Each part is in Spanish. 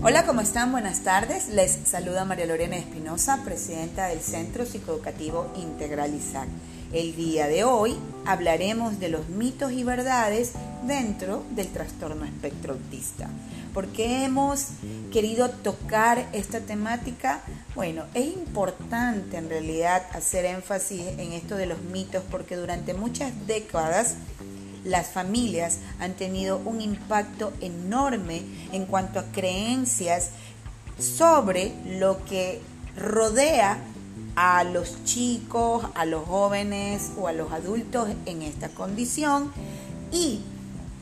Hola, ¿cómo están? Buenas tardes. Les saluda María Lorena Espinosa, presidenta del Centro Psicoeducativo Integral ISAC. El día de hoy hablaremos de los mitos y verdades dentro del trastorno espectro autista. ¿Por qué hemos querido tocar esta temática? Bueno, es importante en realidad hacer énfasis en esto de los mitos porque durante muchas décadas las familias han tenido un impacto enorme en cuanto a creencias sobre lo que rodea a los chicos, a los jóvenes o a los adultos en esta condición. ¿Y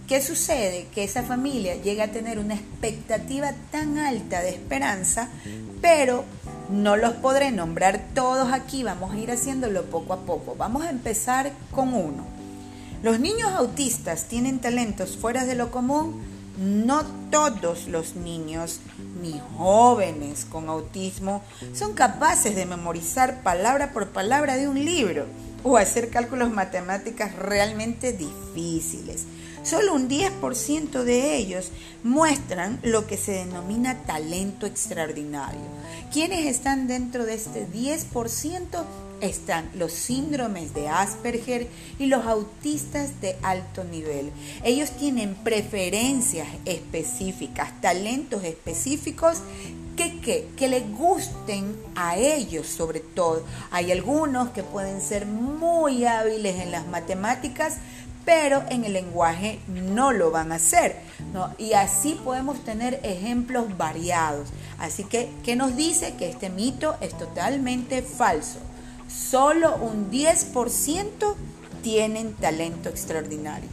qué sucede? Que esa familia llega a tener una expectativa tan alta de esperanza, pero no los podré nombrar todos aquí, vamos a ir haciéndolo poco a poco. Vamos a empezar con uno. Los niños autistas tienen talentos fuera de lo común. No todos los niños ni jóvenes con autismo son capaces de memorizar palabra por palabra de un libro o hacer cálculos matemáticas realmente difíciles. Solo un 10% de ellos muestran lo que se denomina talento extraordinario. ¿Quiénes están dentro de este 10%? Están los síndromes de Asperger y los autistas de alto nivel. Ellos tienen preferencias específicas, talentos específicos que, que, que les gusten a ellos sobre todo. Hay algunos que pueden ser muy hábiles en las matemáticas, pero en el lenguaje no lo van a hacer. Y así podemos tener ejemplos variados. Así que, ¿qué nos dice? Que este mito es totalmente falso solo un 10% tienen talento extraordinario.